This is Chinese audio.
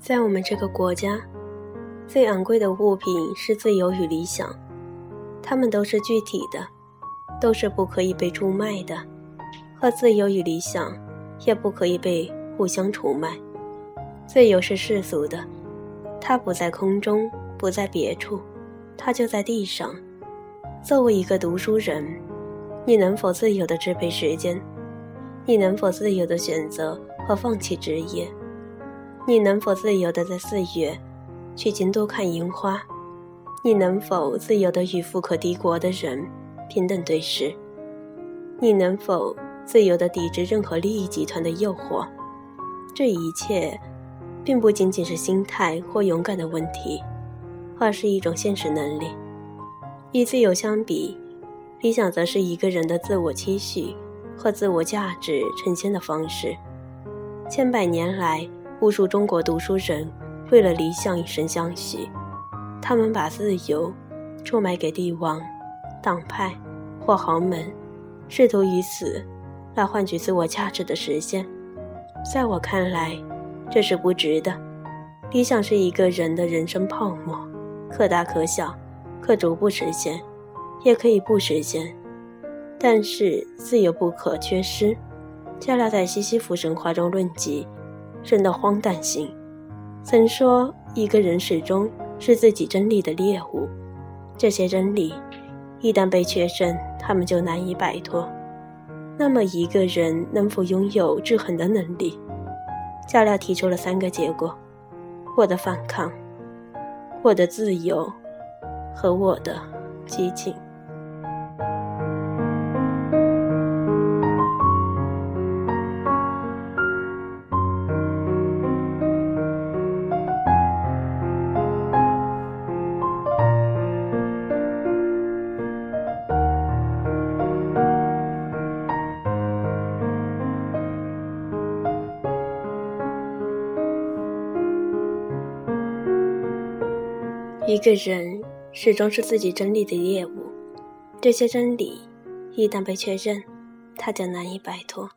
在我们这个国家，最昂贵的物品是自由与理想，它们都是具体的，都是不可以被出卖的，和自由与理想也不可以被互相出卖。自由是世俗的，它不在空中，不在别处，它就在地上。作为一个读书人，你能否自由地支配时间？你能否自由地选择和放弃职业？你能否自由地在四月去京都看樱花？你能否自由地与富可敌国的人平等对视？你能否自由地抵制任何利益集团的诱惑？这一切，并不仅仅是心态或勇敢的问题，而是一种现实能力。与自由相比，理想则是一个人的自我期许和自我价值呈现的方式。千百年来，无数中国读书人为了理想以身相许，他们把自由出卖给帝王、党派或豪门，试图以此来换取自我价值的实现。在我看来，这是不值的。理想是一个人的人生泡沫，可大可小。可逐步实现，也可以不实现，但是自由不可缺失。加拉在西西弗神话中论及人的荒诞性，曾说一个人始终是自己真理的猎物，这些真理一旦被确认，他们就难以摆脱。那么一个人能否拥有制衡的能力？加勒提出了三个结果：我的反抗，我的自由。和我的激情。一个人。始终是自己真理的猎物，这些真理一旦被确认，他将难以摆脱。